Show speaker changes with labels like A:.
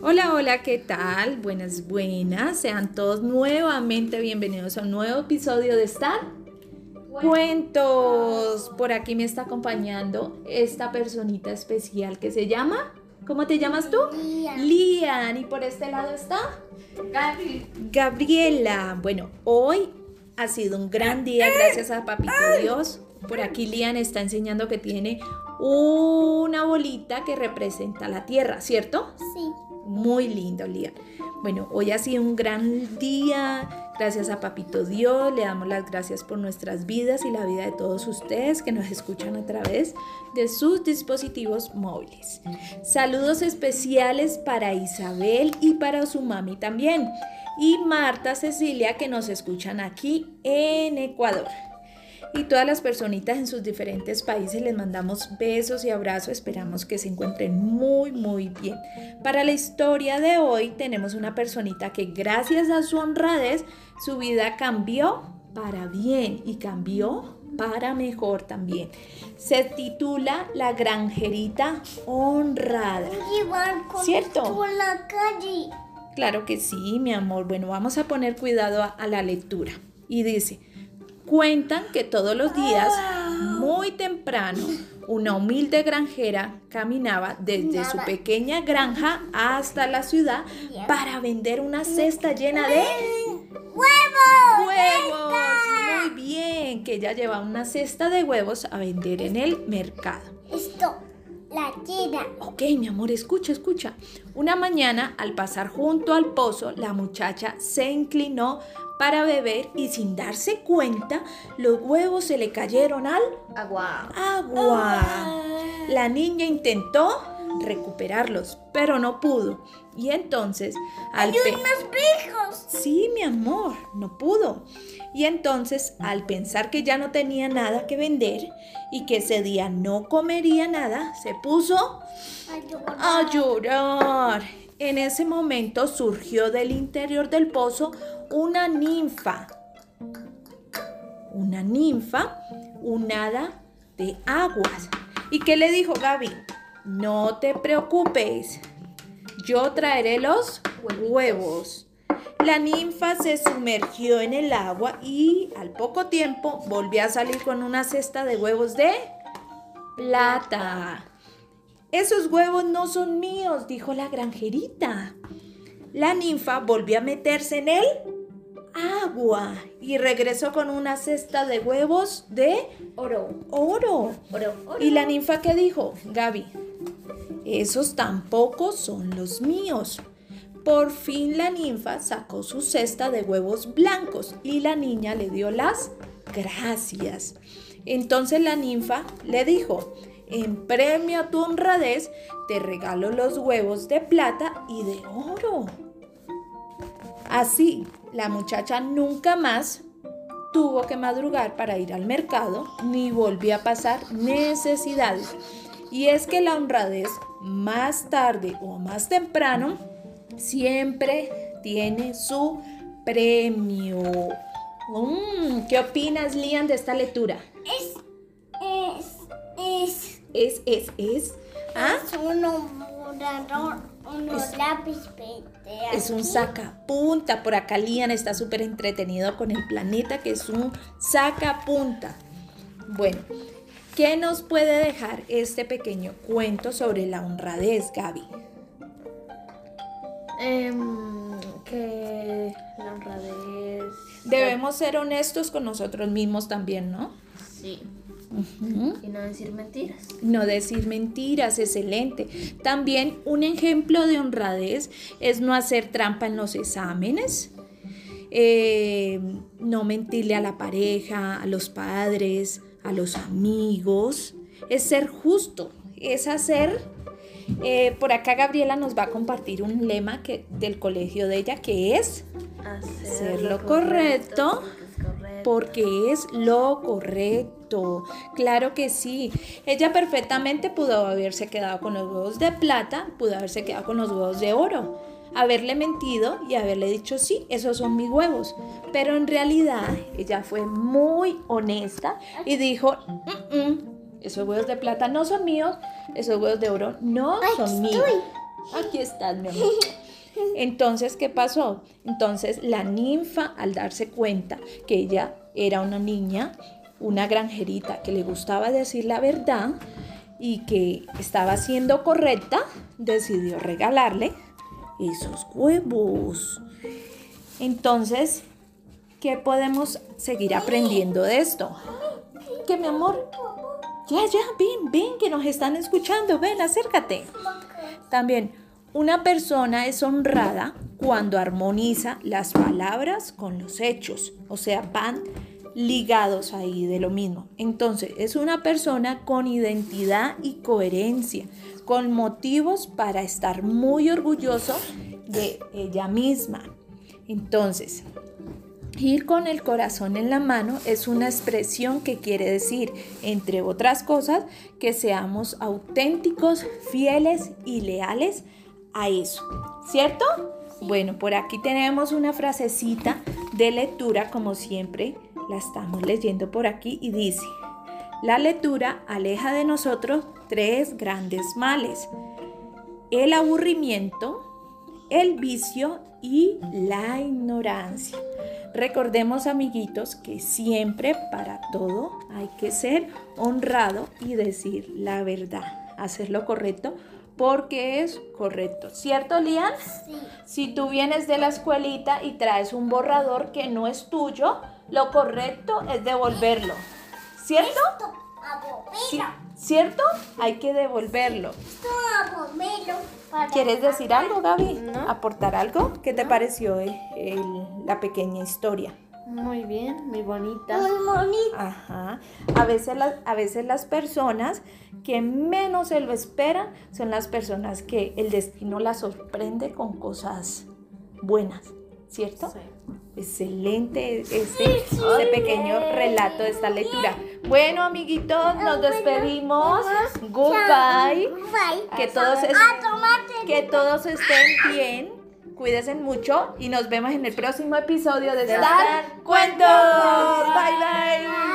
A: Hola, hola, ¿qué tal? Buenas, buenas. Sean todos nuevamente bienvenidos a un nuevo episodio de Star Cuentos. Por aquí me está acompañando esta personita especial que se llama. ¿Cómo te llamas tú?
B: Lian.
A: Lian. Y por este lado está. Gabriela. Bueno, hoy ha sido un gran día gracias a Papito Dios. Por aquí Lian está enseñando que tiene una bolita que representa la tierra, ¿cierto?
B: Sí.
A: Muy lindo, Lian. Bueno, hoy ha sido un gran día. Gracias a Papito Dios. Le damos las gracias por nuestras vidas y la vida de todos ustedes que nos escuchan a través de sus dispositivos móviles. Saludos especiales para Isabel y para su mami también. Y Marta Cecilia que nos escuchan aquí en Ecuador. Y todas las personitas en sus diferentes países les mandamos besos y abrazos. Esperamos que se encuentren muy, muy bien. Para la historia de hoy tenemos una personita que gracias a su honradez su vida cambió para bien y cambió para mejor también. Se titula La granjerita honrada. ¿Cierto?
B: por la calle.
A: Claro que sí, mi amor. Bueno, vamos a poner cuidado a, a la lectura. Y dice, cuentan que todos los días, muy temprano, una humilde granjera caminaba desde su pequeña granja hasta la ciudad para vender una cesta llena de
B: ¡Huevos!
A: huevos. Muy bien, que ella lleva una cesta de huevos a vender en el mercado.
B: Esto, la llena.
A: Ok, mi amor, escucha, escucha. Una mañana, al pasar junto al pozo, la muchacha se inclinó para beber y sin darse cuenta, los huevos se le cayeron al
B: Agua.
A: agua. La niña intentó recuperarlos, pero no pudo. Y entonces, al pe-
B: ¡Unos!
A: Sí, mi amor, no pudo. Y entonces, al pensar que ya no tenía nada que vender y que ese día no comería nada, se puso a llorar. En ese momento surgió del interior del pozo una ninfa. Una ninfa, un hada de aguas. ¿Y qué le dijo Gaby? No te preocupes, yo traeré los huevos. La ninfa se sumergió en el agua y al poco tiempo volvió a salir con una cesta de huevos de plata. Esos huevos no son míos, dijo la granjerita. La ninfa volvió a meterse en el agua y regresó con una cesta de huevos de
B: Oro.
A: oro.
B: Oro. Oro.
A: ¿Y la ninfa qué dijo? Gaby, esos tampoco son los míos. Por fin la ninfa sacó su cesta de huevos blancos y la niña le dio las gracias. Entonces la ninfa le dijo, en premio a tu honradez, te regalo los huevos de plata y de oro. Así, la muchacha nunca más tuvo que madrugar para ir al mercado ni volvió a pasar necesidades. Y es que la honradez, más tarde o más temprano, siempre tiene su premio. Mm, ¿Qué opinas, Lian, de esta lectura?
B: Es, es, Es,
A: es, es. ¿Ah?
B: es uno borrador, unos lápiz de
A: Es un sacapunta. Por acá Lian está súper entretenido con el planeta, que es un sacapunta. Bueno, ¿qué nos puede dejar este pequeño cuento sobre la honradez, Gaby?
C: Em, que la honradez.
A: Debemos ser honestos con nosotros mismos también, ¿no?
C: Sí. Y no decir mentiras.
A: No decir mentiras, excelente. También un ejemplo de honradez es no hacer trampa en los exámenes, eh, no mentirle a la pareja, a los padres, a los amigos. Es ser justo, es hacer... eh, por acá Gabriela nos va a compartir un lema que, del colegio de ella que es
C: Hacer
A: lo correcto.
C: Porque es
A: lo correcto. Claro que sí. Ella perfectamente pudo haberse quedado con los huevos de plata, pudo haberse quedado con los huevos de oro, haberle mentido y haberle dicho sí, esos son mis huevos. Pero en realidad ella fue muy honesta y dijo, "Mm, mm, esos huevos de plata no son míos, esos huevos de oro no son míos. Aquí estás, mi amor. Entonces, ¿qué pasó? Entonces, la ninfa, al darse cuenta que ella era una niña, una granjerita que le gustaba decir la verdad y que estaba siendo correcta, decidió regalarle esos huevos. Entonces, ¿qué podemos seguir aprendiendo de esto? Que mi amor, ya, ya, ven, ven, que nos están escuchando, ven, acércate. También, una persona es honrada cuando armoniza las palabras con los hechos, o sea, van ligados ahí de lo mismo. Entonces, es una persona con identidad y coherencia, con motivos para estar muy orgulloso de ella misma. Entonces, Ir con el corazón en la mano es una expresión que quiere decir, entre otras cosas, que seamos auténticos, fieles y leales a eso. ¿Cierto? Bueno, por aquí tenemos una frasecita de lectura, como siempre, la estamos leyendo por aquí y dice, la lectura aleja de nosotros tres grandes males. El aburrimiento, el vicio y la ignorancia. Recordemos, amiguitos, que siempre para todo hay que ser honrado y decir la verdad, hacer lo correcto porque es correcto. ¿Cierto, Lian?
B: Sí.
A: Si tú vienes de la escuelita y traes un borrador que no es tuyo, lo correcto es devolverlo. ¿Cierto?
B: Esto.
A: Sí. ¿Cierto? Hay que devolverlo.
B: Esto, para-
A: ¿Quieres decir algo, Gaby?
C: No.
A: ¿Aportar algo? ¿Qué te pareció el- la pequeña historia?
C: Muy bien, muy bonita.
B: Muy bonito.
A: Ajá. A veces, las, a veces las personas que menos se lo esperan son las personas que el destino las sorprende con cosas buenas, ¿cierto?
C: Sí.
A: Excelente este, este pequeño relato de esta lectura. Bueno, amiguitos, nos despedimos. Goodbye.
B: Bye.
A: Que todos, que todos estén bien. Cuídense mucho y nos vemos en el próximo episodio de Star Cuentos. Bye bye.